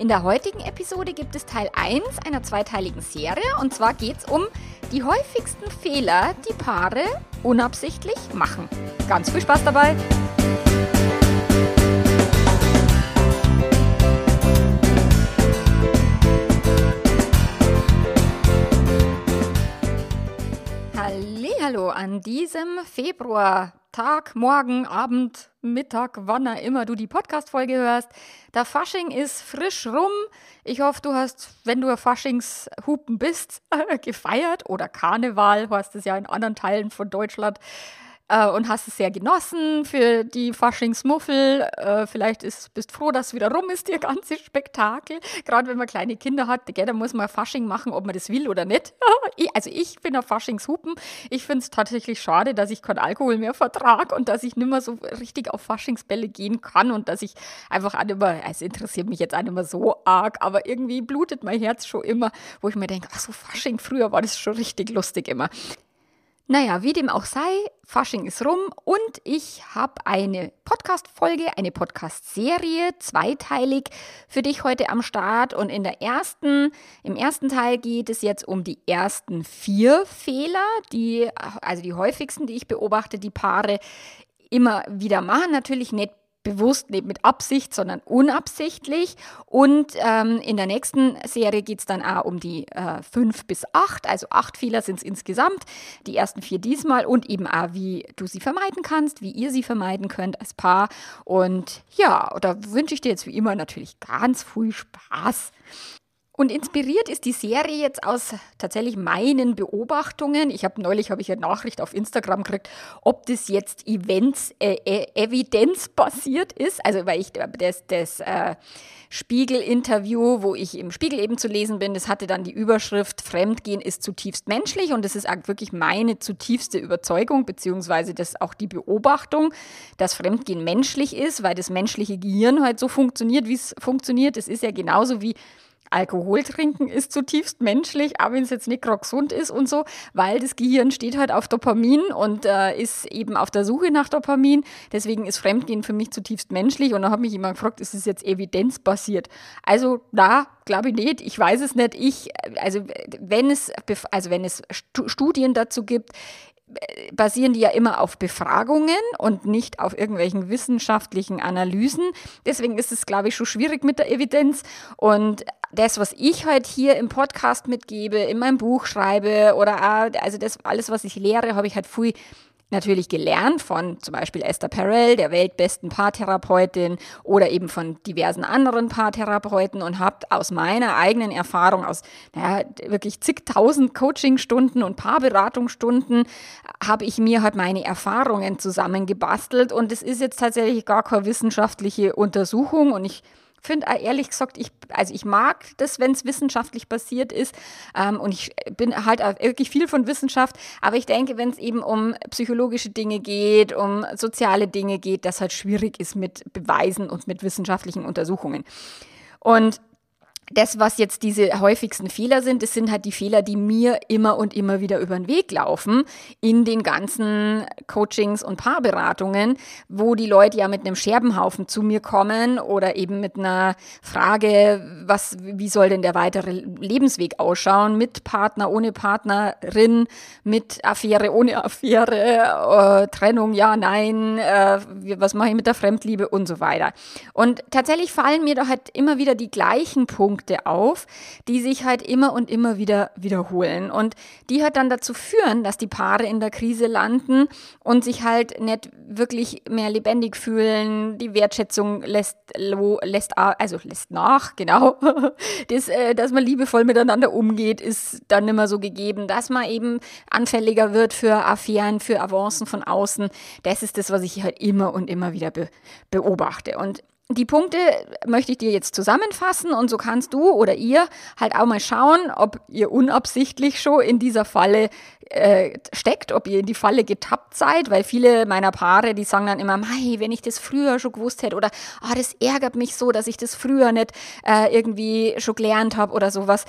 In der heutigen Episode gibt es Teil 1 einer zweiteiligen Serie und zwar geht es um die häufigsten Fehler, die Paare unabsichtlich machen. Ganz viel Spaß dabei! Hallo an diesem Februar Tag, Morgen, Abend, Mittag, wann immer du die Podcast-Folge hörst. Der Fasching ist frisch rum. Ich hoffe, du hast, wenn du Faschingshupen bist, gefeiert oder Karneval, hast es ja in anderen Teilen von Deutschland äh, und hast es sehr genossen für die Faschingsmuffel. Äh, vielleicht ist, bist froh, dass es wieder rum ist, ihr ganze Spektakel. Gerade wenn man kleine Kinder hat, gell, da muss man Fasching machen, ob man das will oder nicht. also ich bin auf Faschingshupen. Ich finde es tatsächlich schade, dass ich keinen Alkohol mehr vertrage und dass ich nicht mehr so richtig auf Faschingsbälle gehen kann und dass ich einfach auch nicht mehr, es interessiert mich jetzt auch nicht mehr so arg, aber irgendwie blutet mein Herz schon immer, wo ich mir denke, ach so Fasching, früher war das schon richtig lustig immer. Naja, wie dem auch sei, Fasching ist rum und ich habe eine Podcast-Folge, eine Podcast-Serie, zweiteilig für dich heute am Start. Und in der ersten, im ersten Teil geht es jetzt um die ersten vier Fehler, die, also die häufigsten, die ich beobachte, die Paare immer wieder machen. Natürlich nicht bewusst, nicht mit Absicht, sondern unabsichtlich. Und ähm, in der nächsten Serie geht es dann auch um die äh, fünf bis acht, also acht Fehler sind es insgesamt, die ersten vier diesmal und eben auch, wie du sie vermeiden kannst, wie ihr sie vermeiden könnt als Paar. Und ja, da wünsche ich dir jetzt wie immer natürlich ganz viel Spaß. Und inspiriert ist die Serie jetzt aus tatsächlich meinen Beobachtungen. Ich habe neulich habe ich eine Nachricht auf Instagram gekriegt, ob das jetzt Events äh, äh, evidenzbasiert ist. Also weil ich das, das äh, Spiegel-Interview, wo ich im Spiegel eben zu lesen bin, das hatte dann die Überschrift Fremdgehen ist zutiefst menschlich und das ist wirklich meine zutiefste Überzeugung beziehungsweise das auch die Beobachtung, dass Fremdgehen menschlich ist, weil das menschliche Gehirn halt so funktioniert, wie es funktioniert. Es ist ja genauso wie Alkohol trinken ist zutiefst menschlich, auch wenn es jetzt nicht gerade gesund ist und so, weil das Gehirn steht halt auf Dopamin und äh, ist eben auf der Suche nach Dopamin. Deswegen ist Fremdgehen für mich zutiefst menschlich. Und da hat mich jemand gefragt, ist es jetzt evidenzbasiert? Also da glaube ich nicht. Ich weiß es nicht. Ich, also wenn es, also wenn es Studien dazu gibt, basieren die ja immer auf Befragungen und nicht auf irgendwelchen wissenschaftlichen Analysen. Deswegen ist es, glaube ich, schon schwierig mit der Evidenz. Und das, was ich heute hier im Podcast mitgebe, in meinem Buch schreibe oder auch, also das alles, was ich lehre, habe ich halt viel natürlich gelernt von zum Beispiel Esther Perel, der weltbesten Paartherapeutin oder eben von diversen anderen Paartherapeuten und habe aus meiner eigenen Erfahrung, aus naja, wirklich zigtausend Coachingstunden und Paarberatungsstunden, habe ich mir halt meine Erfahrungen zusammengebastelt. Und es ist jetzt tatsächlich gar keine wissenschaftliche Untersuchung und ich finde ehrlich gesagt, ich, also ich mag das, wenn es wissenschaftlich basiert ist. Ähm, und ich bin halt wirklich viel von Wissenschaft. Aber ich denke, wenn es eben um psychologische Dinge geht, um soziale Dinge geht, das halt schwierig ist mit Beweisen und mit wissenschaftlichen Untersuchungen. Und das, was jetzt diese häufigsten Fehler sind, das sind halt die Fehler, die mir immer und immer wieder über den Weg laufen in den ganzen Coachings und Paarberatungen, wo die Leute ja mit einem Scherbenhaufen zu mir kommen oder eben mit einer Frage, was, wie soll denn der weitere Lebensweg ausschauen, mit Partner, ohne Partnerin, mit Affäre, ohne Affäre, äh, Trennung, ja, nein, äh, was mache ich mit der Fremdliebe und so weiter. Und tatsächlich fallen mir da halt immer wieder die gleichen Punkte Punkte auf, die sich halt immer und immer wieder wiederholen. Und die halt dann dazu führen, dass die Paare in der Krise landen und sich halt nicht wirklich mehr lebendig fühlen. Die Wertschätzung lässt, lässt also lässt nach, genau. Das, äh, dass man liebevoll miteinander umgeht, ist dann immer so gegeben, dass man eben anfälliger wird für Affären, für Avancen von außen. Das ist das, was ich halt immer und immer wieder be beobachte. Und die Punkte möchte ich dir jetzt zusammenfassen und so kannst du oder ihr halt auch mal schauen, ob ihr unabsichtlich schon in dieser Falle äh, steckt, ob ihr in die Falle getappt seid, weil viele meiner Paare, die sagen dann immer, Mei, wenn ich das früher schon gewusst hätte oder oh, das ärgert mich so, dass ich das früher nicht äh, irgendwie schon gelernt habe oder sowas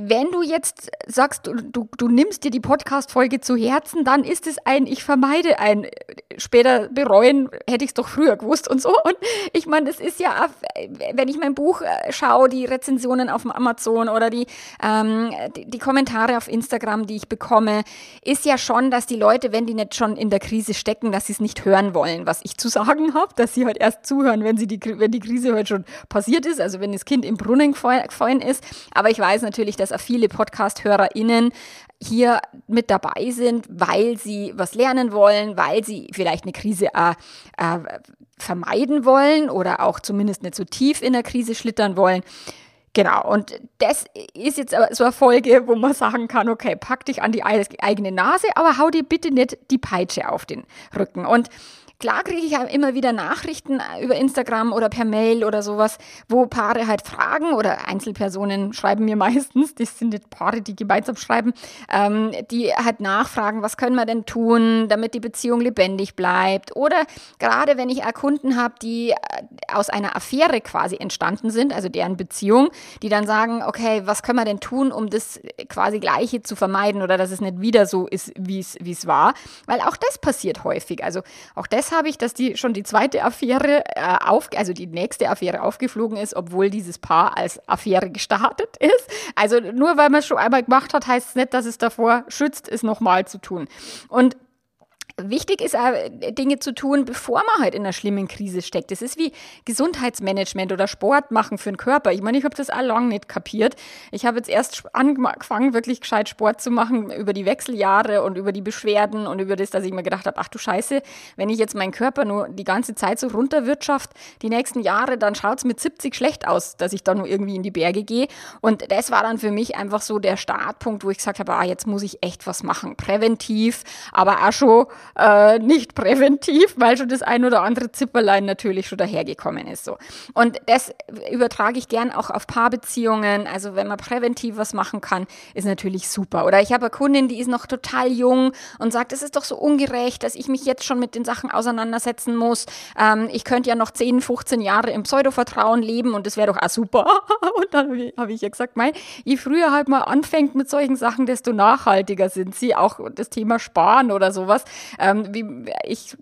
wenn du jetzt sagst, du, du, du nimmst dir die Podcast-Folge zu Herzen, dann ist es ein, ich vermeide ein, später bereuen, hätte ich es doch früher gewusst und so. Und ich meine, das ist ja, wenn ich mein Buch äh, schaue, die Rezensionen auf dem Amazon oder die, ähm, die, die, Kommentare auf Instagram, die ich bekomme, ist ja schon, dass die Leute, wenn die nicht schon in der Krise stecken, dass sie es nicht hören wollen, was ich zu sagen habe, dass sie halt erst zuhören, wenn, sie die, wenn die Krise halt schon passiert ist, also wenn das Kind im Brunnen gefallen ist. Aber ich weiß natürlich, dass auch viele Podcast-HörerInnen hier mit dabei sind, weil sie was lernen wollen, weil sie vielleicht eine Krise äh, äh, vermeiden wollen oder auch zumindest nicht so tief in der Krise schlittern wollen. Genau, und das ist jetzt so eine Folge, wo man sagen kann, okay, pack dich an die eigene Nase, aber hau dir bitte nicht die Peitsche auf den Rücken. Und Klar kriege ich immer wieder Nachrichten über Instagram oder per Mail oder sowas, wo Paare halt fragen oder Einzelpersonen schreiben mir meistens, das sind nicht Paare, die gemeinsam schreiben, ähm, die halt nachfragen, was können wir denn tun, damit die Beziehung lebendig bleibt. Oder gerade wenn ich Kunden habe, die äh, aus einer Affäre quasi entstanden sind, also deren Beziehung, die dann sagen, okay, was können wir denn tun, um das quasi Gleiche zu vermeiden oder dass es nicht wieder so ist, wie es war. Weil auch das passiert häufig. Also auch das habe ich, dass die schon die zweite Affäre äh, auf, also die nächste Affäre aufgeflogen ist, obwohl dieses Paar als Affäre gestartet ist. Also nur weil man es schon einmal gemacht hat, heißt es nicht, dass es davor schützt, es nochmal zu tun. Und Wichtig ist auch, Dinge zu tun, bevor man halt in einer schlimmen Krise steckt. Das ist wie Gesundheitsmanagement oder Sport machen für den Körper. Ich meine, ich habe das auch lange nicht kapiert. Ich habe jetzt erst angefangen, wirklich gescheit Sport zu machen über die Wechseljahre und über die Beschwerden und über das, dass ich mir gedacht habe, ach du Scheiße, wenn ich jetzt meinen Körper nur die ganze Zeit so runterwirtschaft, die nächsten Jahre, dann schaut es mit 70 schlecht aus, dass ich da nur irgendwie in die Berge gehe. Und das war dann für mich einfach so der Startpunkt, wo ich gesagt habe, ah, jetzt muss ich echt was machen. Präventiv, aber auch schon äh, nicht präventiv, weil schon das ein oder andere Zipperlein natürlich schon dahergekommen ist. So. Und das übertrage ich gern auch auf Paarbeziehungen. Also wenn man präventiv was machen kann, ist natürlich super. Oder ich habe eine Kundin, die ist noch total jung und sagt, es ist doch so ungerecht, dass ich mich jetzt schon mit den Sachen auseinandersetzen muss. Ähm, ich könnte ja noch 10, 15 Jahre im Pseudo-Vertrauen leben und das wäre doch auch super. und dann habe ich ja gesagt, mein, je früher halt mal anfängt mit solchen Sachen, desto nachhaltiger sind sie. Auch das Thema Sparen oder sowas. Ähm, wie, ich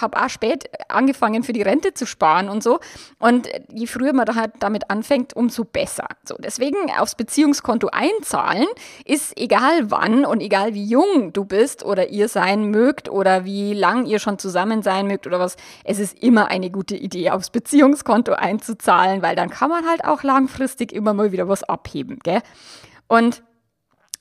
habe auch spät angefangen, für die Rente zu sparen und so. Und je früher man da halt damit anfängt, umso besser. So, deswegen aufs Beziehungskonto einzahlen ist egal wann und egal wie jung du bist oder ihr sein mögt oder wie lang ihr schon zusammen sein mögt oder was. Es ist immer eine gute Idee, aufs Beziehungskonto einzuzahlen, weil dann kann man halt auch langfristig immer mal wieder was abheben, gell? Und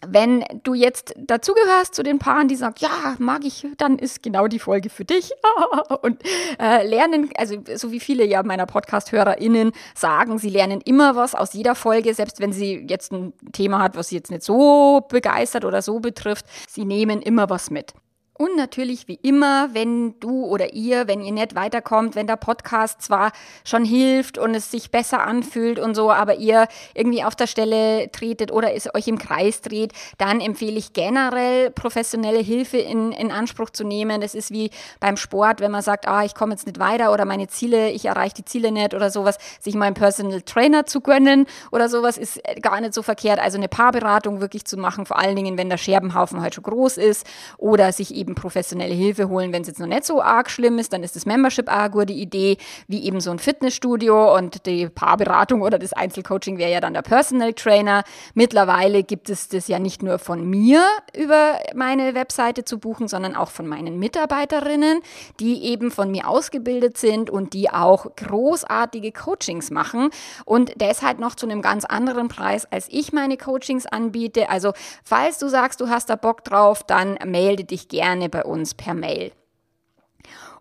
wenn du jetzt dazugehörst zu den Paaren, die sagen, ja, mag ich, dann ist genau die Folge für dich. Und äh, lernen, also so wie viele ja meiner Podcast-HörerInnen sagen, sie lernen immer was aus jeder Folge, selbst wenn sie jetzt ein Thema hat, was sie jetzt nicht so begeistert oder so betrifft. Sie nehmen immer was mit. Und natürlich wie immer, wenn du oder ihr, wenn ihr nicht weiterkommt, wenn der Podcast zwar schon hilft und es sich besser anfühlt und so, aber ihr irgendwie auf der Stelle tretet oder es euch im Kreis dreht, dann empfehle ich generell professionelle Hilfe in, in Anspruch zu nehmen. Das ist wie beim Sport, wenn man sagt, ah, ich komme jetzt nicht weiter oder meine Ziele, ich erreiche die Ziele nicht oder sowas, sich mal einen Personal Trainer zu gönnen oder sowas ist gar nicht so verkehrt. Also eine Paarberatung wirklich zu machen, vor allen Dingen, wenn der Scherbenhaufen halt schon groß ist oder sich eben eben professionelle Hilfe holen, wenn es jetzt noch nicht so arg schlimm ist, dann ist das Membership eine gute Idee, wie eben so ein Fitnessstudio und die Paarberatung oder das Einzelcoaching wäre ja dann der Personal Trainer. Mittlerweile gibt es das ja nicht nur von mir über meine Webseite zu buchen, sondern auch von meinen Mitarbeiterinnen, die eben von mir ausgebildet sind und die auch großartige Coachings machen und deshalb noch zu einem ganz anderen Preis, als ich meine Coachings anbiete. Also falls du sagst, du hast da Bock drauf, dann melde dich gerne gerne bei uns per Mail.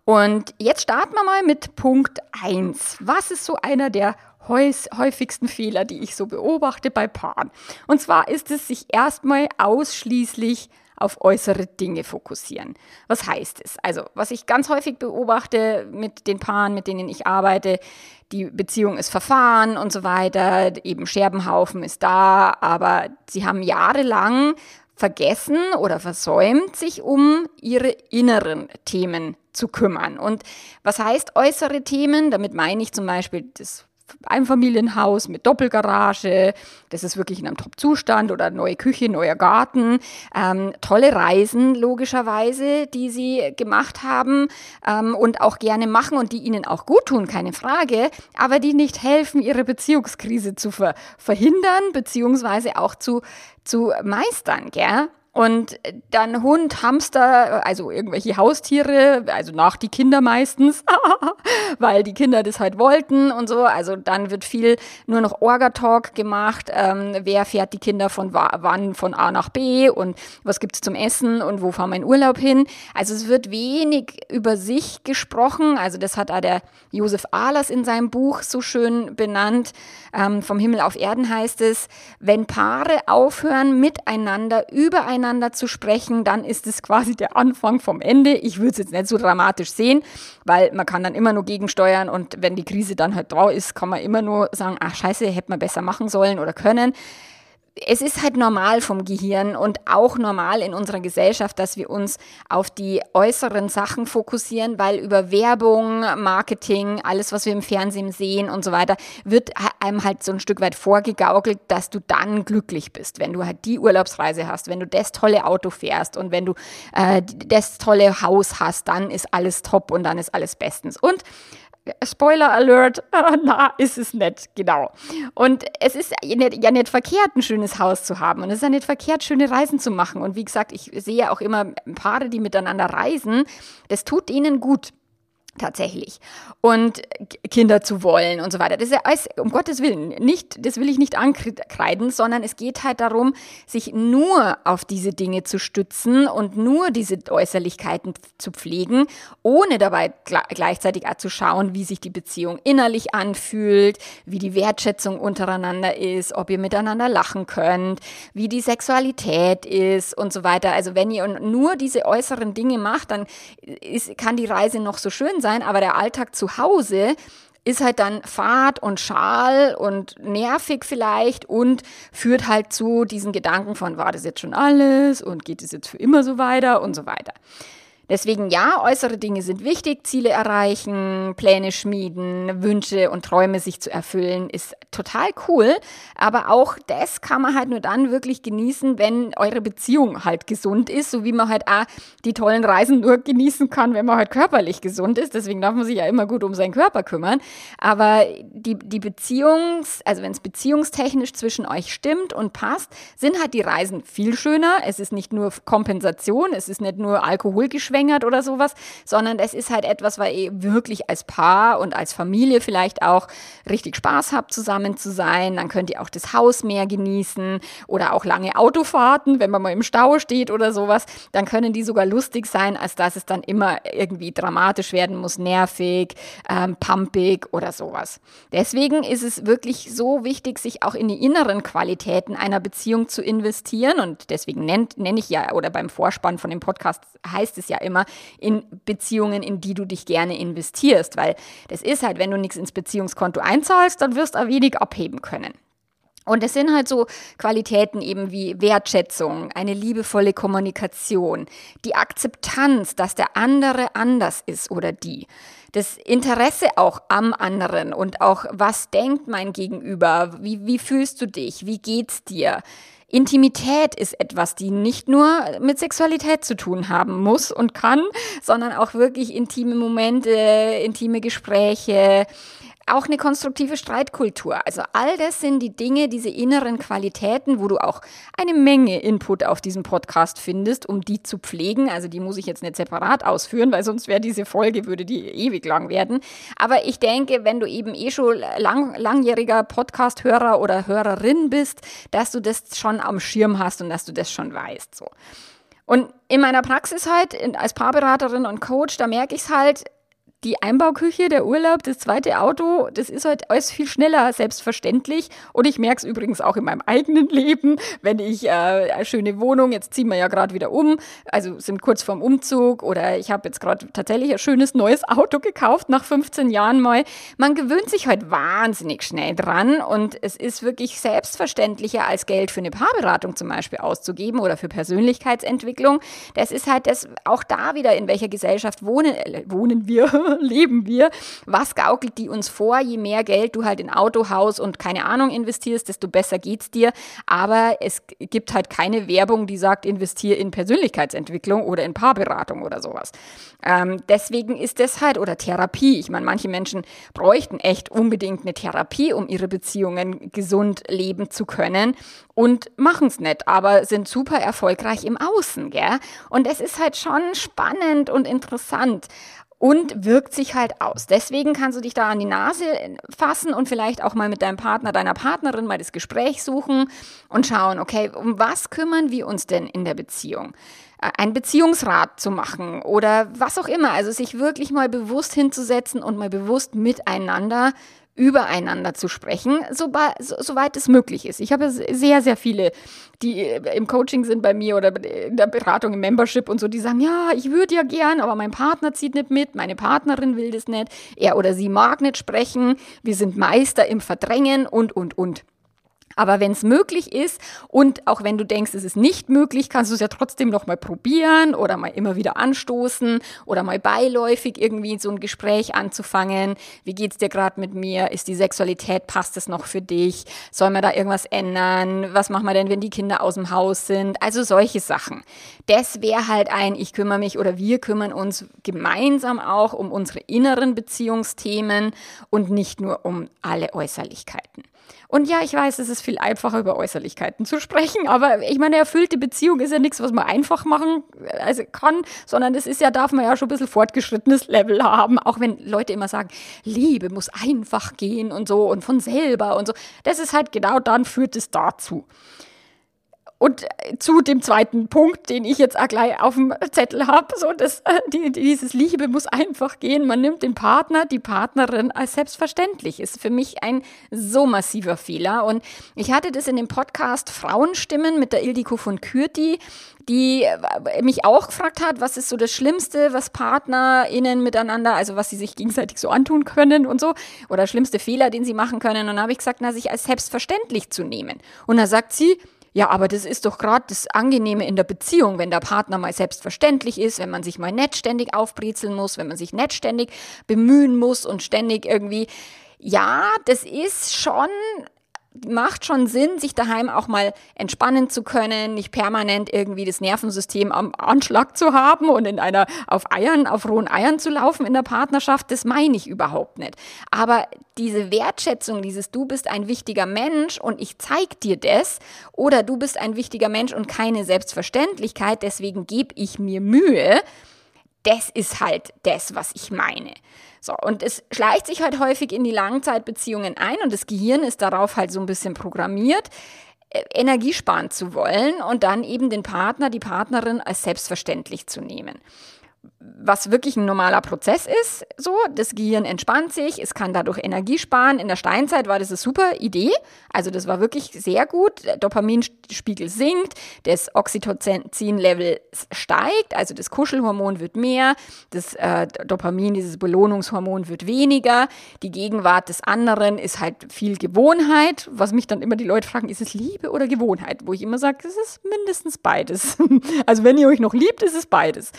Und jetzt starten wir mal mit Punkt 1. Was ist so einer der häufigsten Fehler, die ich so beobachte bei Paaren? Und zwar ist es, sich erstmal ausschließlich auf äußere Dinge fokussieren. Was heißt es? Also, was ich ganz häufig beobachte mit den Paaren, mit denen ich arbeite, die Beziehung ist verfahren und so weiter, eben Scherbenhaufen ist da, aber sie haben jahrelang vergessen oder versäumt, sich um ihre inneren Themen zu kümmern. Und was heißt äußere Themen? Damit meine ich zum Beispiel das Einfamilienhaus mit Doppelgarage, das ist wirklich in einem Top-Zustand oder neue Küche, neuer Garten. Ähm, tolle Reisen logischerweise, die sie gemacht haben ähm, und auch gerne machen und die ihnen auch gut tun, keine Frage, aber die nicht helfen, ihre Beziehungskrise zu ver verhindern beziehungsweise auch zu, zu meistern, gell? Und dann Hund, Hamster, also irgendwelche Haustiere, also nach die Kinder meistens, weil die Kinder das halt wollten und so. Also dann wird viel nur noch Orga-Talk gemacht. Ähm, wer fährt die Kinder von wann von A nach B und was gibt's zum Essen und wo fahren wir in Urlaub hin? Also es wird wenig über sich gesprochen. Also das hat auch der Josef Ahlers in seinem Buch so schön benannt. Ähm, vom Himmel auf Erden heißt es, wenn Paare aufhören, miteinander übereinander miteinander zu sprechen, dann ist es quasi der Anfang vom Ende. Ich würde es jetzt nicht so dramatisch sehen, weil man kann dann immer nur gegensteuern und wenn die Krise dann halt da ist, kann man immer nur sagen, ach scheiße, hätte man besser machen sollen oder können es ist halt normal vom Gehirn und auch normal in unserer Gesellschaft, dass wir uns auf die äußeren Sachen fokussieren, weil über Werbung, Marketing, alles, was wir im Fernsehen sehen und so weiter, wird einem halt so ein Stück weit vorgegaukelt, dass du dann glücklich bist, wenn du halt die Urlaubsreise hast, wenn du das tolle Auto fährst und wenn du äh, das tolle Haus hast, dann ist alles top und dann ist alles bestens. Und Spoiler Alert, na, ist es nicht, genau. Und es ist ja nicht, ja nicht verkehrt, ein schönes Haus zu haben. Und es ist ja nicht verkehrt, schöne Reisen zu machen. Und wie gesagt, ich sehe auch immer Paare, die miteinander reisen. Das tut ihnen gut tatsächlich und Kinder zu wollen und so weiter. Das ist ja alles, um Gottes Willen, nicht, das will ich nicht ankreiden, sondern es geht halt darum, sich nur auf diese Dinge zu stützen und nur diese Äußerlichkeiten zu pflegen, ohne dabei gleichzeitig zu schauen, wie sich die Beziehung innerlich anfühlt, wie die Wertschätzung untereinander ist, ob ihr miteinander lachen könnt, wie die Sexualität ist und so weiter. Also wenn ihr nur diese äußeren Dinge macht, dann ist, kann die Reise noch so schön sein, aber der Alltag zu Hause ist halt dann Fahrt und Schal und nervig vielleicht und führt halt zu diesen Gedanken von, war das jetzt schon alles und geht es jetzt für immer so weiter und so weiter. Deswegen ja, äußere Dinge sind wichtig, Ziele erreichen, Pläne schmieden, Wünsche und Träume sich zu erfüllen, ist total cool. Aber auch das kann man halt nur dann wirklich genießen, wenn eure Beziehung halt gesund ist, so wie man halt auch die tollen Reisen nur genießen kann, wenn man halt körperlich gesund ist. Deswegen darf man sich ja immer gut um seinen Körper kümmern. Aber die, die Beziehungs-, also wenn es beziehungstechnisch zwischen euch stimmt und passt, sind halt die Reisen viel schöner. Es ist nicht nur Kompensation, es ist nicht nur Alkoholgeschwächt, geschwängert oder sowas, sondern es ist halt etwas, weil ihr wirklich als Paar und als Familie vielleicht auch richtig Spaß habt, zusammen zu sein. Dann könnt ihr auch das Haus mehr genießen oder auch lange Autofahrten, wenn man mal im Stau steht oder sowas. Dann können die sogar lustig sein, als dass es dann immer irgendwie dramatisch werden muss, nervig, ähm, pumpig oder sowas. Deswegen ist es wirklich so wichtig, sich auch in die inneren Qualitäten einer Beziehung zu investieren. Und deswegen nenne nenn ich ja, oder beim Vorspann von dem Podcast heißt es ja immer in Beziehungen, in die du dich gerne investierst, weil das ist halt, wenn du nichts ins Beziehungskonto einzahlst, dann wirst du auch wenig abheben können. Und es sind halt so Qualitäten eben wie Wertschätzung, eine liebevolle Kommunikation, die Akzeptanz, dass der andere anders ist oder die, das Interesse auch am anderen und auch, was denkt mein Gegenüber, wie, wie fühlst du dich, wie geht's dir, Intimität ist etwas, die nicht nur mit Sexualität zu tun haben muss und kann, sondern auch wirklich intime Momente, intime Gespräche, auch eine konstruktive Streitkultur. Also all das sind die Dinge, diese inneren Qualitäten, wo du auch eine Menge Input auf diesem Podcast findest, um die zu pflegen. Also die muss ich jetzt nicht separat ausführen, weil sonst wäre diese Folge, würde die ewig lang werden. Aber ich denke, wenn du eben eh schon lang, langjähriger Podcast-Hörer oder Hörerin bist, dass du das schon am Schirm hast und dass du das schon weißt. So. Und in meiner Praxis halt, als Paarberaterin und Coach, da merke ich es halt, die Einbauküche, der Urlaub, das zweite Auto, das ist halt alles viel schneller selbstverständlich. Und ich merke es übrigens auch in meinem eigenen Leben, wenn ich äh, eine schöne Wohnung, jetzt ziehen wir ja gerade wieder um, also sind kurz vorm Umzug oder ich habe jetzt gerade tatsächlich ein schönes neues Auto gekauft nach 15 Jahren mal. Man gewöhnt sich halt wahnsinnig schnell dran und es ist wirklich selbstverständlicher als Geld für eine Paarberatung zum Beispiel auszugeben oder für Persönlichkeitsentwicklung. Das ist halt das auch da wieder, in welcher Gesellschaft wohnen, äh, wohnen wir, leben wir? Was gaukelt die uns vor? Je mehr Geld du halt in Auto, Haus und keine Ahnung investierst, desto besser geht's dir. Aber es gibt halt keine Werbung, die sagt, investiere in Persönlichkeitsentwicklung oder in Paarberatung oder sowas. Ähm, deswegen ist das halt, oder Therapie. Ich meine, manche Menschen bräuchten echt unbedingt eine Therapie, um ihre Beziehungen gesund leben zu können und machen es nicht, aber sind super erfolgreich im Außen, gell? Und es ist halt schon spannend und interessant und wirkt sich halt aus. Deswegen kannst du dich da an die Nase fassen und vielleicht auch mal mit deinem Partner, deiner Partnerin mal das Gespräch suchen und schauen, okay, um was kümmern wir uns denn in der Beziehung? Äh, ein Beziehungsrat zu machen oder was auch immer. Also sich wirklich mal bewusst hinzusetzen und mal bewusst miteinander übereinander zu sprechen, soweit so, es möglich ist. Ich habe sehr, sehr viele, die äh, im Coaching sind bei mir oder in der Beratung im Membership und so, die sagen, ja, ich würde ja gern, aber mein Partner zieht nicht mit, meine Partnerin will das nicht, er oder sie mag nicht sprechen, wir sind Meister im Verdrängen und, und, und. Aber wenn es möglich ist und auch wenn du denkst, es ist nicht möglich, kannst du es ja trotzdem noch mal probieren oder mal immer wieder anstoßen oder mal beiläufig irgendwie so ein Gespräch anzufangen. Wie geht's dir gerade mit mir? Ist die Sexualität passt es noch für dich? Soll man da irgendwas ändern? Was machen wir denn, wenn die Kinder aus dem Haus sind? Also solche Sachen. Das wäre halt ein ich kümmere mich oder wir kümmern uns gemeinsam auch um unsere inneren Beziehungsthemen und nicht nur um alle Äußerlichkeiten. Und ja, ich weiß, es ist viel einfacher, über Äußerlichkeiten zu sprechen, aber ich meine, erfüllte Beziehung ist ja nichts, was man einfach machen also kann, sondern es ist ja, darf man ja schon ein bisschen fortgeschrittenes Level haben, auch wenn Leute immer sagen, Liebe muss einfach gehen und so und von selber und so. Das ist halt genau dann führt es dazu. Und zu dem zweiten Punkt, den ich jetzt auch gleich auf dem Zettel habe, so dass äh, die, dieses Liebe muss einfach gehen. Man nimmt den Partner, die Partnerin als selbstverständlich. Ist für mich ein so massiver Fehler. Und ich hatte das in dem Podcast Frauenstimmen mit der Ildiko von Kürti, die äh, mich auch gefragt hat, was ist so das Schlimmste, was PartnerInnen miteinander, also was sie sich gegenseitig so antun können und so, oder schlimmste Fehler, den sie machen können. Und dann habe ich gesagt, na, sich als selbstverständlich zu nehmen. Und da sagt sie, ja, aber das ist doch gerade das Angenehme in der Beziehung, wenn der Partner mal selbstverständlich ist, wenn man sich mal nicht ständig aufbrezeln muss, wenn man sich nicht ständig bemühen muss und ständig irgendwie. Ja, das ist schon macht schon Sinn, sich daheim auch mal entspannen zu können, nicht permanent irgendwie das Nervensystem am Anschlag zu haben und in einer auf Eiern, auf rohen Eiern zu laufen in der Partnerschaft, das meine ich überhaupt nicht. Aber diese Wertschätzung, dieses du bist ein wichtiger Mensch und ich zeig dir das oder du bist ein wichtiger Mensch und keine Selbstverständlichkeit, deswegen gebe ich mir Mühe, das ist halt das, was ich meine. So, und es schleicht sich halt häufig in die Langzeitbeziehungen ein und das Gehirn ist darauf halt so ein bisschen programmiert, äh, Energie sparen zu wollen und dann eben den Partner, die Partnerin als selbstverständlich zu nehmen was wirklich ein normaler Prozess ist. So, das Gehirn entspannt sich, es kann dadurch Energie sparen. In der Steinzeit war das eine super Idee. Also das war wirklich sehr gut. Der Dopaminspiegel sinkt, das Oxytocin-Level steigt, also das Kuschelhormon wird mehr, das äh, Dopamin, dieses Belohnungshormon wird weniger. Die Gegenwart des anderen ist halt viel Gewohnheit. Was mich dann immer die Leute fragen, ist es Liebe oder Gewohnheit? Wo ich immer sage, es ist mindestens beides. also wenn ihr euch noch liebt, ist es beides.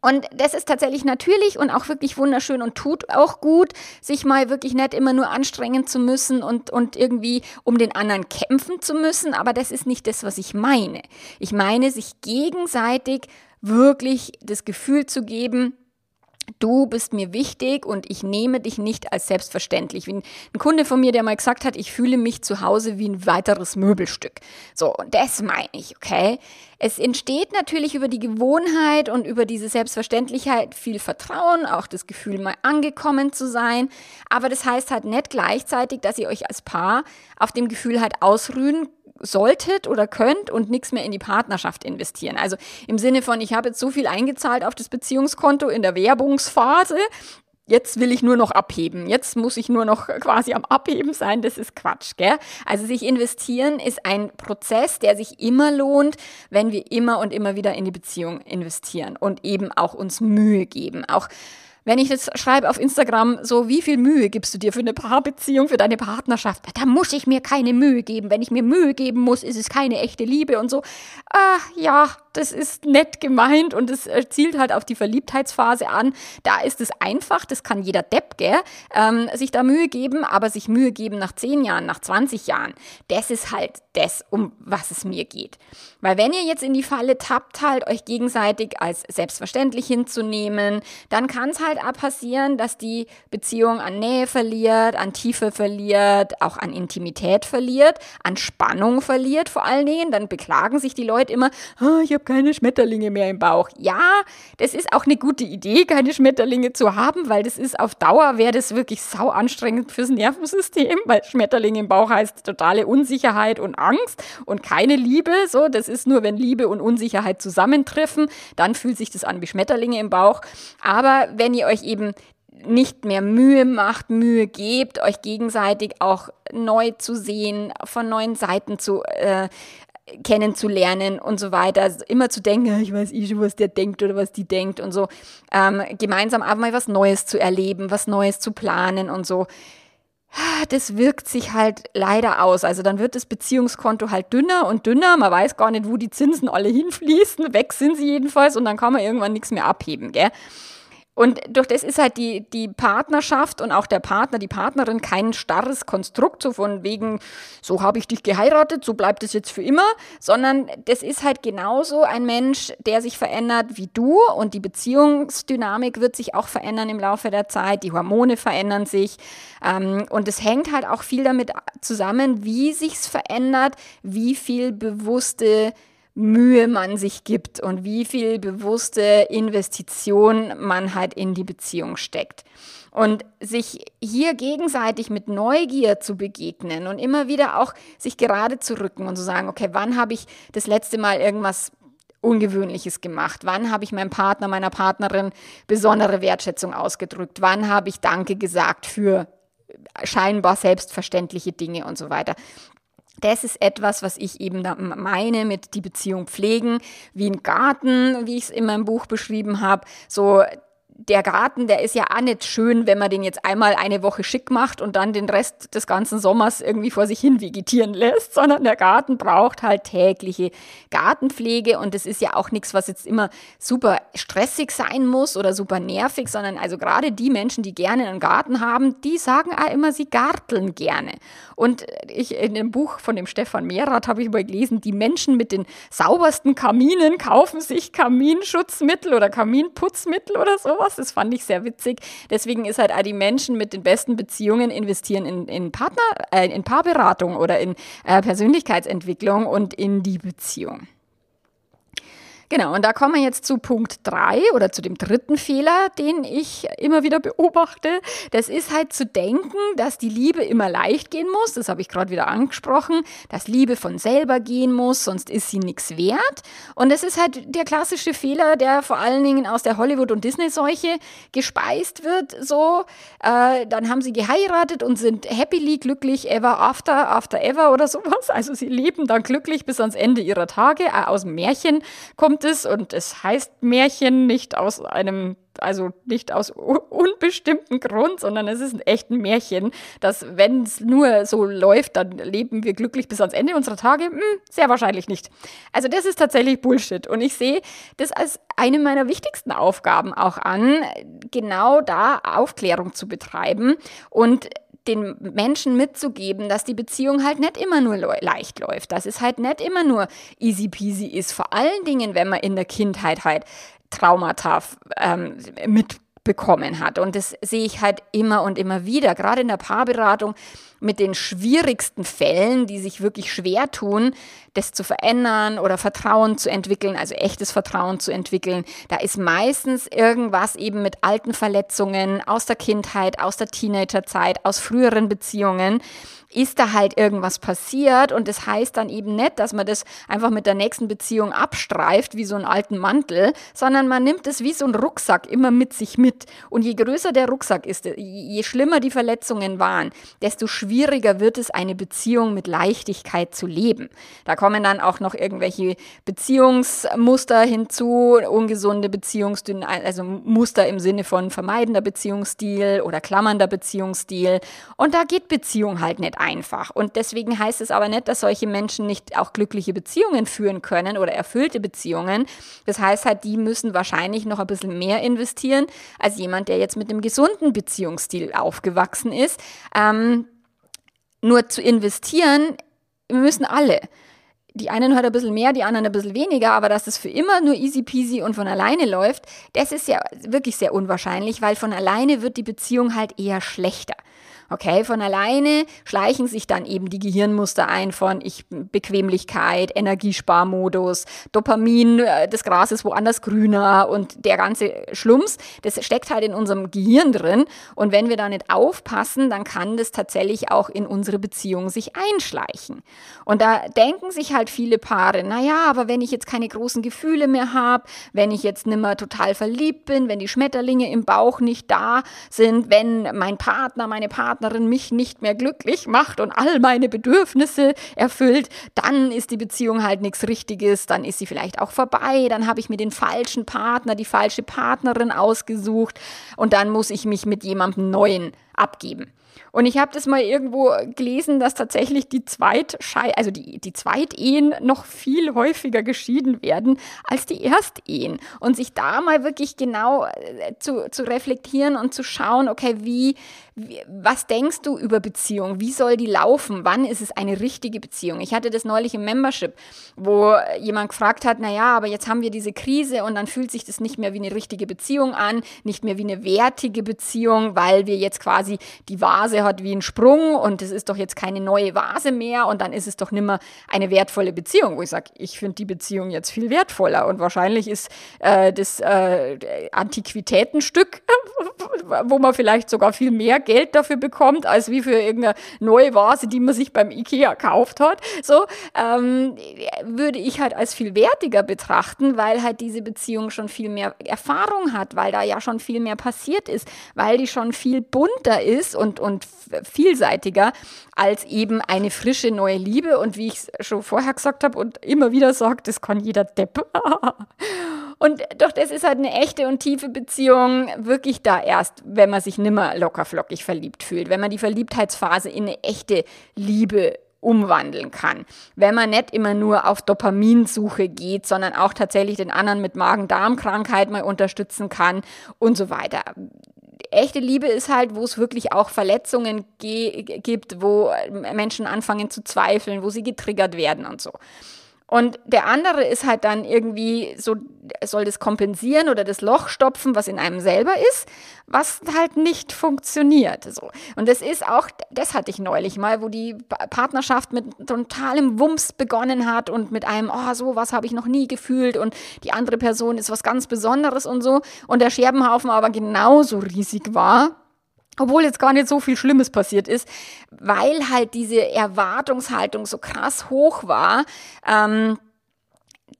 Und das ist tatsächlich natürlich und auch wirklich wunderschön und tut auch gut, sich mal wirklich nicht immer nur anstrengen zu müssen und, und irgendwie um den anderen kämpfen zu müssen. Aber das ist nicht das, was ich meine. Ich meine, sich gegenseitig wirklich das Gefühl zu geben, du bist mir wichtig und ich nehme dich nicht als selbstverständlich. Wie ein Kunde von mir, der mal gesagt hat, ich fühle mich zu Hause wie ein weiteres Möbelstück. So, und das meine ich, okay? Es entsteht natürlich über die Gewohnheit und über diese Selbstverständlichkeit viel Vertrauen, auch das Gefühl, mal angekommen zu sein. Aber das heißt halt nicht gleichzeitig, dass ihr euch als Paar auf dem Gefühl halt ausruhen solltet oder könnt und nichts mehr in die Partnerschaft investieren. Also im Sinne von, ich habe jetzt so viel eingezahlt auf das Beziehungskonto in der Werbungsphase, jetzt will ich nur noch abheben, jetzt muss ich nur noch quasi am Abheben sein, das ist Quatsch, gell? Also sich investieren ist ein Prozess, der sich immer lohnt, wenn wir immer und immer wieder in die Beziehung investieren und eben auch uns Mühe geben. Auch wenn ich jetzt schreibe auf Instagram, so wie viel Mühe gibst du dir für eine Paarbeziehung, für deine Partnerschaft, da muss ich mir keine Mühe geben. Wenn ich mir Mühe geben muss, ist es keine echte Liebe und so. Ah, ja, das ist nett gemeint und es zielt halt auf die Verliebtheitsphase an. Da ist es einfach, das kann jeder Depp, gell? Ähm, sich da Mühe geben, aber sich Mühe geben nach 10 Jahren, nach 20 Jahren, das ist halt das, um was es mir geht. Weil wenn ihr jetzt in die Falle tappt, halt euch gegenseitig als selbstverständlich hinzunehmen, dann kann es halt auch passieren, dass die Beziehung an Nähe verliert, an Tiefe verliert, auch an Intimität verliert, an Spannung verliert vor allen Dingen. Dann beklagen sich die Leute immer, oh, ich habe keine Schmetterlinge mehr im Bauch. Ja, das ist auch eine gute Idee, keine Schmetterlinge zu haben, weil das ist auf Dauer, wäre das wirklich sau anstrengend fürs Nervensystem, weil Schmetterlinge im Bauch heißt totale Unsicherheit und Angst und keine Liebe. So, das ist nur, wenn Liebe und Unsicherheit zusammentreffen, dann fühlt sich das an wie Schmetterlinge im Bauch. Aber wenn ihr euch eben nicht mehr Mühe macht, Mühe gebt, euch gegenseitig auch neu zu sehen, von neuen Seiten zu äh, kennenzulernen und so weiter. Also immer zu denken, ich weiß eh schon, was der denkt oder was die denkt und so. Ähm, gemeinsam aber mal was Neues zu erleben, was Neues zu planen und so. Das wirkt sich halt leider aus. Also dann wird das Beziehungskonto halt dünner und dünner. Man weiß gar nicht, wo die Zinsen alle hinfließen. Weg sind sie jedenfalls und dann kann man irgendwann nichts mehr abheben. Gell? Und durch das ist halt die, die Partnerschaft und auch der Partner, die Partnerin kein starres Konstrukt, so von wegen, so habe ich dich geheiratet, so bleibt es jetzt für immer, sondern das ist halt genauso ein Mensch, der sich verändert wie du und die Beziehungsdynamik wird sich auch verändern im Laufe der Zeit, die Hormone verändern sich ähm, und es hängt halt auch viel damit zusammen, wie sich's verändert, wie viel bewusste Mühe man sich gibt und wie viel bewusste Investition man halt in die Beziehung steckt. Und sich hier gegenseitig mit Neugier zu begegnen und immer wieder auch sich gerade zu rücken und zu sagen, okay, wann habe ich das letzte Mal irgendwas Ungewöhnliches gemacht? Wann habe ich meinem Partner, meiner Partnerin besondere Wertschätzung ausgedrückt? Wann habe ich Danke gesagt für scheinbar selbstverständliche Dinge und so weiter? Das ist etwas, was ich eben da meine mit die Beziehung pflegen, wie ein Garten, wie ich es in meinem Buch beschrieben habe. So der Garten, der ist ja auch nicht schön, wenn man den jetzt einmal eine Woche schick macht und dann den Rest des ganzen Sommers irgendwie vor sich hin vegetieren lässt, sondern der Garten braucht halt tägliche Gartenpflege und das ist ja auch nichts, was jetzt immer super stressig sein muss oder super nervig, sondern also gerade die Menschen, die gerne einen Garten haben, die sagen auch immer, sie garteln gerne. Und ich in dem Buch von dem Stefan Mehrath habe ich mal gelesen, die Menschen mit den saubersten Kaminen kaufen sich Kaminschutzmittel oder Kaminputzmittel oder sowas aus. Das fand ich sehr witzig. Deswegen ist halt die Menschen mit den besten Beziehungen investieren in, in Partner, äh, in Paarberatung oder in äh, Persönlichkeitsentwicklung und in die Beziehung. Genau, und da kommen wir jetzt zu Punkt drei oder zu dem dritten Fehler, den ich immer wieder beobachte. Das ist halt zu denken, dass die Liebe immer leicht gehen muss. Das habe ich gerade wieder angesprochen, dass Liebe von selber gehen muss, sonst ist sie nichts wert. Und das ist halt der klassische Fehler, der vor allen Dingen aus der Hollywood- und Disney-Seuche gespeist wird. So, äh, dann haben sie geheiratet und sind happily glücklich ever after, after ever oder sowas. Also sie leben dann glücklich bis ans Ende ihrer Tage. Äh, aus dem Märchen kommt kommt es und es heißt Märchen nicht aus einem, also nicht aus unbestimmten Grund, sondern es ist ein echtes Märchen, dass wenn es nur so läuft, dann leben wir glücklich bis ans Ende unserer Tage? Hm, sehr wahrscheinlich nicht. Also das ist tatsächlich Bullshit und ich sehe das als eine meiner wichtigsten Aufgaben auch an, genau da Aufklärung zu betreiben und den Menschen mitzugeben, dass die Beziehung halt nicht immer nur leicht läuft, dass es halt nicht immer nur easy peasy ist. Vor allen Dingen, wenn man in der Kindheit halt Traumata ähm, mitbekommen hat. Und das sehe ich halt immer und immer wieder, gerade in der Paarberatung mit den schwierigsten Fällen, die sich wirklich schwer tun, das zu verändern oder Vertrauen zu entwickeln, also echtes Vertrauen zu entwickeln. Da ist meistens irgendwas eben mit alten Verletzungen aus der Kindheit, aus der Teenagerzeit, aus früheren Beziehungen. ist da halt irgendwas passiert und das heißt dann eben nicht, dass man das einfach mit der nächsten Beziehung abstreift wie so einen alten Mantel, sondern man nimmt es wie so ein Rucksack immer mit sich mit. Und je größer der Rucksack ist, je schlimmer die Verletzungen waren, desto schwieriger wird es, eine Beziehung mit Leichtigkeit zu leben. Da kommen dann auch noch irgendwelche Beziehungsmuster hinzu, ungesunde Beziehungsdynamik, also Muster im Sinne von vermeidender Beziehungsstil oder klammernder Beziehungsstil. Und da geht Beziehung halt nicht einfach. Und deswegen heißt es aber nicht, dass solche Menschen nicht auch glückliche Beziehungen führen können oder erfüllte Beziehungen. Das heißt halt, die müssen wahrscheinlich noch ein bisschen mehr investieren als jemand, der jetzt mit einem gesunden Beziehungsstil aufgewachsen ist. Ähm, nur zu investieren, wir müssen alle. Die einen halt ein bisschen mehr, die anderen ein bisschen weniger, aber dass es für immer nur easy peasy und von alleine läuft, das ist ja wirklich sehr unwahrscheinlich, weil von alleine wird die Beziehung halt eher schlechter. Okay, von alleine schleichen sich dann eben die Gehirnmuster ein von ich, Bequemlichkeit, Energiesparmodus, Dopamin, äh, das Gras ist woanders grüner und der ganze Schlums, das steckt halt in unserem Gehirn drin. Und wenn wir da nicht aufpassen, dann kann das tatsächlich auch in unsere Beziehung sich einschleichen. Und da denken sich halt viele Paare, naja, aber wenn ich jetzt keine großen Gefühle mehr habe, wenn ich jetzt nimmer total verliebt bin, wenn die Schmetterlinge im Bauch nicht da sind, wenn mein Partner, meine Partnerin Partnerin mich nicht mehr glücklich macht und all meine Bedürfnisse erfüllt, dann ist die Beziehung halt nichts Richtiges, dann ist sie vielleicht auch vorbei, dann habe ich mir den falschen Partner, die falsche Partnerin ausgesucht und dann muss ich mich mit jemandem Neuen abgeben. Und ich habe das mal irgendwo gelesen, dass tatsächlich die Zweitschei also die, die Zweitehen noch viel häufiger geschieden werden als die Erstehen. Und sich da mal wirklich genau äh, zu, zu reflektieren und zu schauen, okay, wie, wie, was denkst du über Beziehung? Wie soll die laufen? Wann ist es eine richtige Beziehung? Ich hatte das neulich im Membership, wo jemand gefragt hat, naja, aber jetzt haben wir diese Krise und dann fühlt sich das nicht mehr wie eine richtige Beziehung an, nicht mehr wie eine wertige Beziehung, weil wir jetzt quasi die Vase Vase hat wie ein Sprung und es ist doch jetzt keine neue Vase mehr und dann ist es doch nimmer eine wertvolle Beziehung, wo ich sage, ich finde die Beziehung jetzt viel wertvoller und wahrscheinlich ist äh, das äh, Antiquitätenstück, wo man vielleicht sogar viel mehr Geld dafür bekommt, als wie für irgendeine neue Vase, die man sich beim Ikea gekauft hat, so ähm, würde ich halt als viel wertiger betrachten, weil halt diese Beziehung schon viel mehr Erfahrung hat, weil da ja schon viel mehr passiert ist, weil die schon viel bunter ist und, und vielseitiger als eben eine frische neue Liebe. Und wie ich es schon vorher gesagt habe und immer wieder sage, das kann jeder Depp. Und doch das ist halt eine echte und tiefe Beziehung wirklich da erst, wenn man sich nimmer lockerflockig verliebt fühlt, wenn man die Verliebtheitsphase in eine echte Liebe umwandeln kann. Wenn man nicht immer nur auf Dopaminsuche geht, sondern auch tatsächlich den anderen mit Magen-Darm-Krankheit mal unterstützen kann und so weiter echte Liebe ist halt, wo es wirklich auch Verletzungen gibt, wo Menschen anfangen zu zweifeln, wo sie getriggert werden und so. Und der andere ist halt dann irgendwie so, soll das kompensieren oder das Loch stopfen, was in einem selber ist, was halt nicht funktioniert. So. Und das ist auch, das hatte ich neulich mal, wo die Partnerschaft mit totalem Wumms begonnen hat und mit einem, oh, so was habe ich noch nie gefühlt und die andere Person ist was ganz Besonderes und so. Und der Scherbenhaufen aber genauso riesig war obwohl jetzt gar nicht so viel Schlimmes passiert ist, weil halt diese Erwartungshaltung so krass hoch war. Ähm,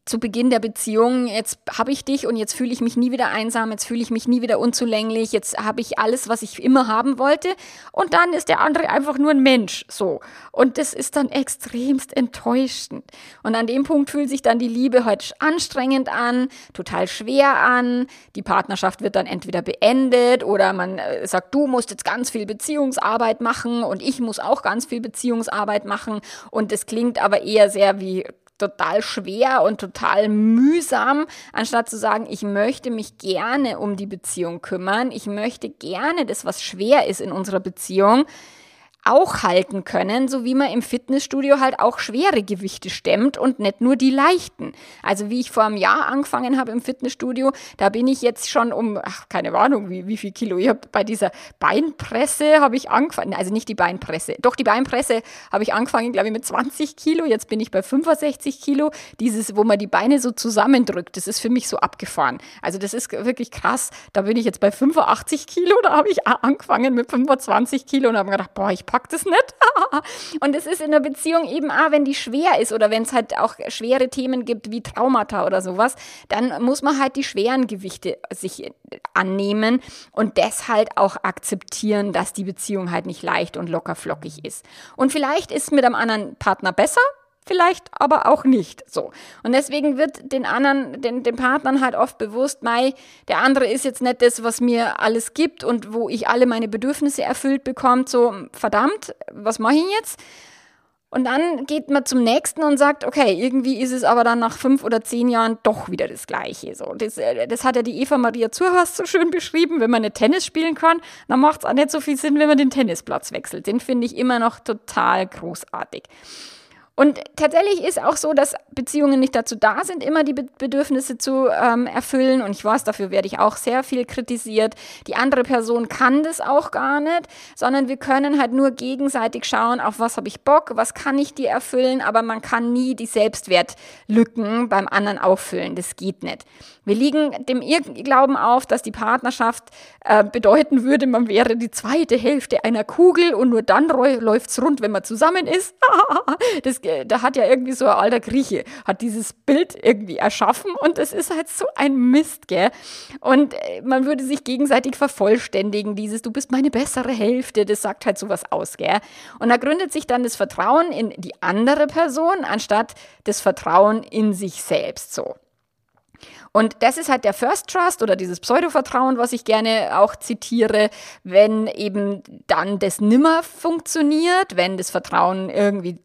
zu Beginn der Beziehung, jetzt habe ich dich und jetzt fühle ich mich nie wieder einsam, jetzt fühle ich mich nie wieder unzulänglich, jetzt habe ich alles, was ich immer haben wollte und dann ist der andere einfach nur ein Mensch, so. Und das ist dann extremst enttäuschend. Und an dem Punkt fühlt sich dann die Liebe halt anstrengend an, total schwer an, die Partnerschaft wird dann entweder beendet oder man äh, sagt, du musst jetzt ganz viel Beziehungsarbeit machen und ich muss auch ganz viel Beziehungsarbeit machen und das klingt aber eher sehr wie total schwer und total mühsam, anstatt zu sagen, ich möchte mich gerne um die Beziehung kümmern, ich möchte gerne das, was schwer ist in unserer Beziehung, auch halten können, so wie man im Fitnessstudio halt auch schwere Gewichte stemmt und nicht nur die leichten. Also wie ich vor einem Jahr angefangen habe im Fitnessstudio, da bin ich jetzt schon um, ach, keine Ahnung, wie, wie viel Kilo. Ich habe bei dieser Beinpresse habe ich angefangen, also nicht die Beinpresse, doch die Beinpresse habe ich angefangen, glaube ich, mit 20 Kilo. Jetzt bin ich bei 65 Kilo. Dieses, wo man die Beine so zusammendrückt, das ist für mich so abgefahren. Also das ist wirklich krass. Da bin ich jetzt bei 85 Kilo, da habe ich angefangen mit 25 Kilo und habe gedacht, boah, ich pack das nicht. und es ist in der Beziehung eben auch, wenn die schwer ist oder wenn es halt auch schwere Themen gibt wie Traumata oder sowas, dann muss man halt die schweren Gewichte sich annehmen und deshalb auch akzeptieren, dass die Beziehung halt nicht leicht und locker flockig ist. Und vielleicht ist mit einem anderen Partner besser, vielleicht aber auch nicht so. Und deswegen wird den anderen, den, den Partnern halt oft bewusst, mei, der andere ist jetzt nicht das, was mir alles gibt und wo ich alle meine Bedürfnisse erfüllt bekommt, so verdammt, was mache ich jetzt? Und dann geht man zum nächsten und sagt, okay, irgendwie ist es aber dann nach fünf oder zehn Jahren doch wieder das Gleiche. So, das, äh, das hat ja die Eva Maria Zurhorst so schön beschrieben. Wenn man nicht Tennis spielen kann, dann macht es auch nicht so viel Sinn, wenn man den Tennisplatz wechselt. Den finde ich immer noch total großartig. Und tatsächlich ist auch so, dass Beziehungen nicht dazu da sind, immer die Bedürfnisse zu ähm, erfüllen. Und ich weiß, dafür werde ich auch sehr viel kritisiert. Die andere Person kann das auch gar nicht, sondern wir können halt nur gegenseitig schauen, auf was habe ich Bock, was kann ich dir erfüllen, aber man kann nie die Selbstwertlücken beim anderen auffüllen. Das geht nicht. Wir liegen dem Irrglauben auf, dass die Partnerschaft äh, bedeuten würde, man wäre die zweite Hälfte einer Kugel und nur dann läuft es rund, wenn man zusammen ist. das da hat ja irgendwie so ein alter Grieche, hat dieses Bild irgendwie erschaffen und es ist halt so ein Mist, gell? Und äh, man würde sich gegenseitig vervollständigen, dieses du bist meine bessere Hälfte, das sagt halt sowas aus, gell? Und da gründet sich dann das Vertrauen in die andere Person anstatt das Vertrauen in sich selbst so. Und das ist halt der First Trust oder dieses Pseudo-Vertrauen, was ich gerne auch zitiere, wenn eben dann das nimmer funktioniert, wenn das Vertrauen irgendwie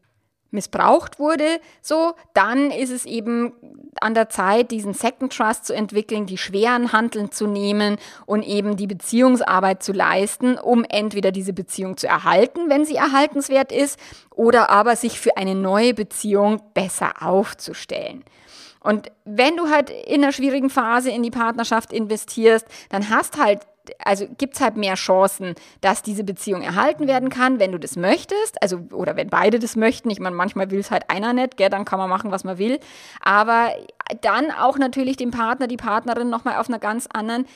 missbraucht wurde, so, dann ist es eben an der Zeit, diesen Second Trust zu entwickeln, die schweren Handeln zu nehmen und eben die Beziehungsarbeit zu leisten, um entweder diese Beziehung zu erhalten, wenn sie erhaltenswert ist, oder aber sich für eine neue Beziehung besser aufzustellen. Und wenn du halt in einer schwierigen Phase in die Partnerschaft investierst, dann hast halt also gibt es halt mehr Chancen, dass diese Beziehung erhalten werden kann, wenn du das möchtest, also oder wenn beide das möchten. Ich meine, manchmal will es halt einer nicht, gell, dann kann man machen, was man will. Aber dann auch natürlich den Partner, die Partnerin nochmal auf einer ganz anderen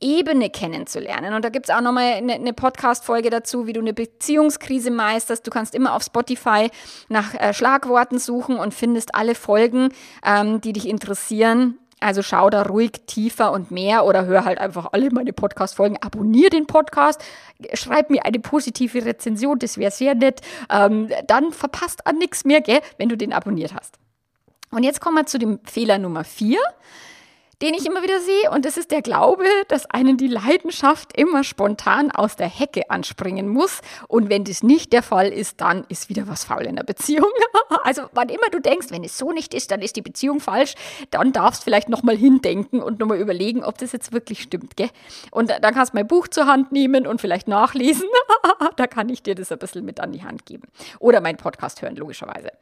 Ebene kennenzulernen. Und da gibt es auch nochmal eine, eine Podcast-Folge dazu, wie du eine Beziehungskrise meisterst. Du kannst immer auf Spotify nach äh, Schlagworten suchen und findest alle Folgen, ähm, die dich interessieren. Also schau da ruhig tiefer und mehr oder hör halt einfach alle meine Podcast-Folgen. Abonnier den Podcast, schreib mir eine positive Rezension, das wäre sehr nett. Ähm, dann verpasst an nichts mehr, gell, wenn du den abonniert hast. Und jetzt kommen wir zu dem Fehler Nummer vier den ich immer wieder sehe. Und das ist der Glaube, dass einen die Leidenschaft immer spontan aus der Hecke anspringen muss. Und wenn das nicht der Fall ist, dann ist wieder was faul in der Beziehung. also wann immer du denkst, wenn es so nicht ist, dann ist die Beziehung falsch, dann darfst vielleicht nochmal hindenken und nochmal überlegen, ob das jetzt wirklich stimmt. Gell? Und dann kannst du mein Buch zur Hand nehmen und vielleicht nachlesen. da kann ich dir das ein bisschen mit an die Hand geben. Oder meinen Podcast hören, logischerweise.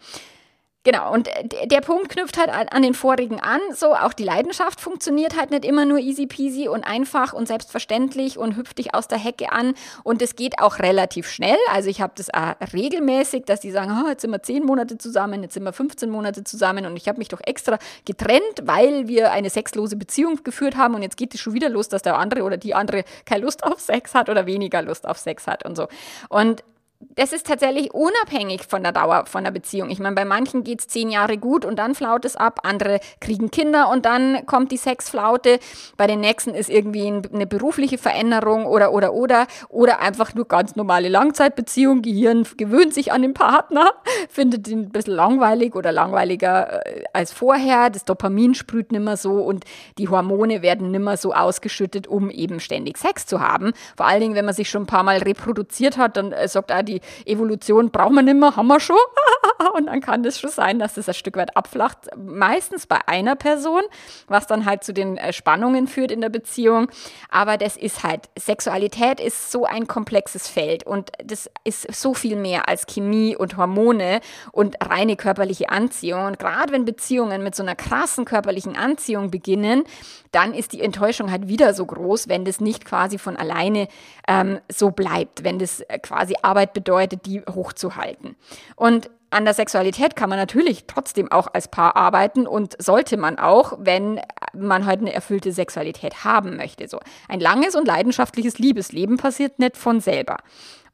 Genau, und der Punkt knüpft halt an den vorigen an. So, auch die Leidenschaft funktioniert halt nicht immer nur easy peasy und einfach und selbstverständlich und hüpft dich aus der Hecke an. Und es geht auch relativ schnell. Also ich habe das auch regelmäßig, dass die sagen, oh, jetzt sind wir zehn Monate zusammen, jetzt sind wir 15 Monate zusammen und ich habe mich doch extra getrennt, weil wir eine sexlose Beziehung geführt haben und jetzt geht es schon wieder los, dass der andere oder die andere keine Lust auf Sex hat oder weniger Lust auf Sex hat und so. Und das ist tatsächlich unabhängig von der Dauer von der Beziehung. Ich meine, bei manchen geht es zehn Jahre gut und dann flaut es ab, andere kriegen Kinder und dann kommt die Sexflaute. Bei den nächsten ist irgendwie eine berufliche Veränderung oder oder oder oder einfach nur ganz normale Langzeitbeziehung. Gehirn gewöhnt sich an den Partner, findet ihn ein bisschen langweilig oder langweiliger äh, als vorher. Das Dopamin sprüht nimmer so und die Hormone werden nimmer so ausgeschüttet, um eben ständig Sex zu haben. Vor allen Dingen, wenn man sich schon ein paar Mal reproduziert hat, dann äh, sagt auch die Evolution braucht man nicht mehr, haben wir schon. und dann kann es schon sein, dass das ein Stück weit abflacht. Meistens bei einer Person, was dann halt zu den äh, Spannungen führt in der Beziehung. Aber das ist halt, Sexualität ist so ein komplexes Feld und das ist so viel mehr als Chemie und Hormone und reine körperliche Anziehung. Und gerade wenn Beziehungen mit so einer krassen körperlichen Anziehung beginnen, dann ist die Enttäuschung halt wieder so groß, wenn das nicht quasi von alleine ähm, so bleibt, wenn das äh, quasi Arbeit bedeutet, die hochzuhalten. Und an der Sexualität kann man natürlich trotzdem auch als Paar arbeiten und sollte man auch, wenn man halt eine erfüllte Sexualität haben möchte. So ein langes und leidenschaftliches Liebesleben passiert nicht von selber.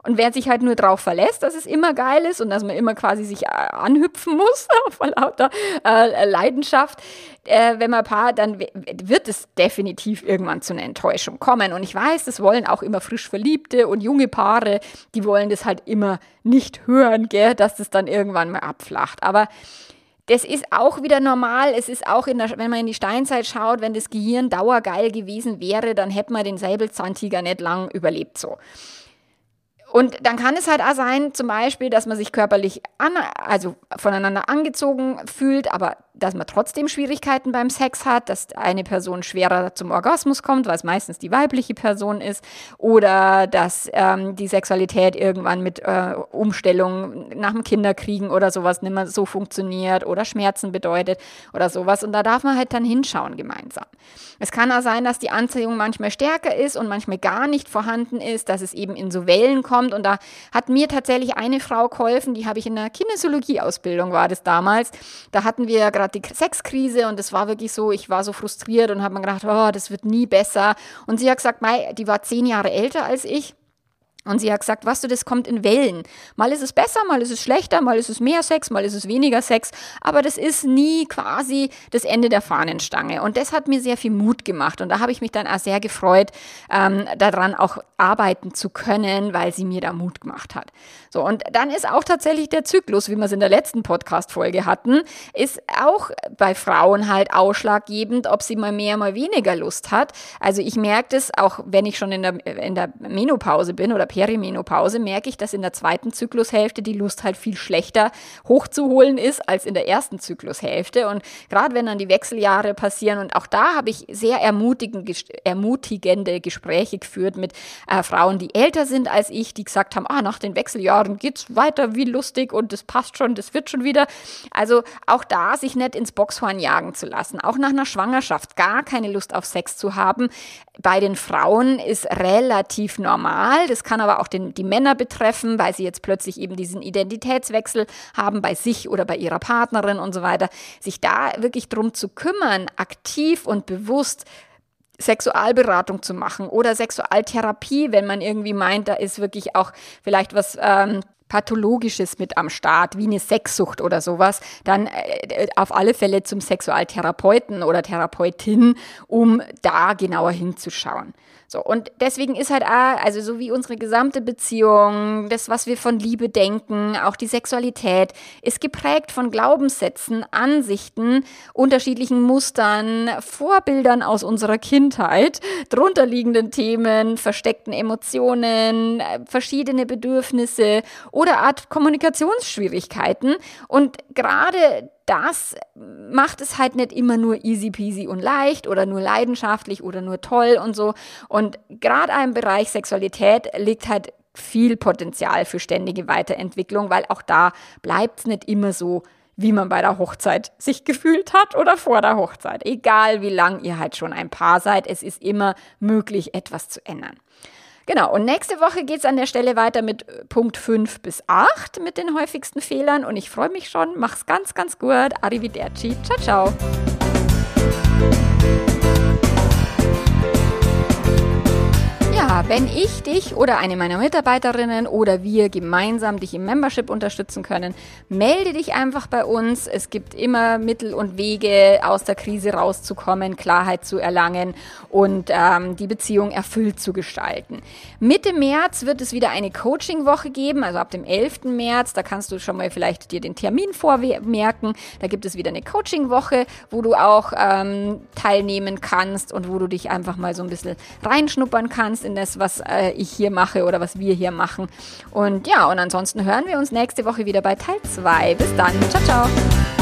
Und wer sich halt nur darauf verlässt, dass es immer geil ist und dass man immer quasi sich äh, anhüpfen muss vor lauter äh, Leidenschaft, äh, wenn man paar, dann wird es definitiv irgendwann zu einer Enttäuschung kommen. Und ich weiß, das wollen auch immer frisch Verliebte und junge Paare, die wollen das halt immer nicht hören, gell, dass das dann irgendwann mal abflacht. Aber das ist auch wieder normal. Es ist auch, der, wenn man in die Steinzeit schaut, wenn das Gehirn dauergeil gewesen wäre, dann hätte man den Säbelzahntiger nicht lang überlebt so. Und dann kann es halt auch sein, zum Beispiel, dass man sich körperlich an, also voneinander angezogen fühlt, aber dass man trotzdem Schwierigkeiten beim Sex hat, dass eine Person schwerer zum Orgasmus kommt, weil es meistens die weibliche Person ist, oder dass ähm, die Sexualität irgendwann mit äh, Umstellung nach dem Kinderkriegen oder sowas nicht mehr so funktioniert oder Schmerzen bedeutet oder sowas. Und da darf man halt dann hinschauen gemeinsam. Es kann auch sein, dass die Anziehung manchmal stärker ist und manchmal gar nicht vorhanden ist, dass es eben in so Wellen kommt. Und da hat mir tatsächlich eine Frau geholfen, die habe ich in der Kinesiologie-Ausbildung, war das damals. Da hatten wir gerade die Sexkrise und es war wirklich so, ich war so frustriert und habe mir gedacht, oh, das wird nie besser. Und sie hat gesagt, Mai, die war zehn Jahre älter als ich. Und sie hat gesagt, was du, das kommt in Wellen. Mal ist es besser, mal ist es schlechter, mal ist es mehr Sex, mal ist es weniger Sex. Aber das ist nie quasi das Ende der Fahnenstange. Und das hat mir sehr viel Mut gemacht. Und da habe ich mich dann auch sehr gefreut, ähm, daran auch arbeiten zu können, weil sie mir da Mut gemacht hat. So, und dann ist auch tatsächlich der Zyklus, wie wir es in der letzten Podcast-Folge hatten, ist auch bei Frauen halt ausschlaggebend, ob sie mal mehr, mal weniger Lust hat. Also ich merke das, auch wenn ich schon in der, in der Menopause bin oder Perimenopause, merke ich, dass in der zweiten Zyklushälfte die Lust halt viel schlechter hochzuholen ist als in der ersten Zyklushälfte. Und gerade wenn dann die Wechseljahre passieren, und auch da habe ich sehr ermutigende Gespräche geführt mit äh, Frauen, die älter sind als ich, die gesagt haben, ah, nach den Wechseljahren Jahren geht's weiter wie lustig und das passt schon, das wird schon wieder. Also auch da sich nicht ins Boxhorn jagen zu lassen, auch nach einer Schwangerschaft gar keine Lust auf Sex zu haben. Bei den Frauen ist relativ normal. Das kann aber auch den, die Männer betreffen, weil sie jetzt plötzlich eben diesen Identitätswechsel haben bei sich oder bei ihrer Partnerin und so weiter. Sich da wirklich drum zu kümmern, aktiv und bewusst Sexualberatung zu machen oder Sexualtherapie, wenn man irgendwie meint, da ist wirklich auch vielleicht was ähm, Pathologisches mit am Start, wie eine Sexsucht oder sowas, dann äh, auf alle Fälle zum Sexualtherapeuten oder Therapeutin, um da genauer hinzuschauen. So, und deswegen ist halt, also so wie unsere gesamte Beziehung, das, was wir von Liebe denken, auch die Sexualität, ist geprägt von Glaubenssätzen, Ansichten, unterschiedlichen Mustern, Vorbildern aus unserer Kindheit, drunterliegenden Themen, versteckten Emotionen, verschiedene Bedürfnisse oder Art Kommunikationsschwierigkeiten. Und gerade das macht es halt nicht immer nur easy peasy und leicht oder nur leidenschaftlich oder nur toll und so. Und gerade im Bereich Sexualität liegt halt viel Potenzial für ständige Weiterentwicklung, weil auch da bleibt es nicht immer so, wie man bei der Hochzeit sich gefühlt hat oder vor der Hochzeit. Egal wie lang ihr halt schon ein Paar seid, es ist immer möglich, etwas zu ändern. Genau, und nächste Woche geht es an der Stelle weiter mit äh, Punkt 5 bis 8 mit den häufigsten Fehlern und ich freue mich schon. Mach's ganz, ganz gut. Arrivederci. Ciao, ciao. Wenn ich dich oder eine meiner Mitarbeiterinnen oder wir gemeinsam dich im Membership unterstützen können, melde dich einfach bei uns. Es gibt immer Mittel und Wege, aus der Krise rauszukommen, Klarheit zu erlangen und ähm, die Beziehung erfüllt zu gestalten. Mitte März wird es wieder eine Coaching-Woche geben, also ab dem 11. März. Da kannst du schon mal vielleicht dir den Termin vormerken. Da gibt es wieder eine Coaching-Woche, wo du auch ähm, teilnehmen kannst und wo du dich einfach mal so ein bisschen reinschnuppern kannst in das, was äh, ich hier mache oder was wir hier machen. Und ja, und ansonsten hören wir uns nächste Woche wieder bei Teil 2. Bis dann. Ciao, ciao.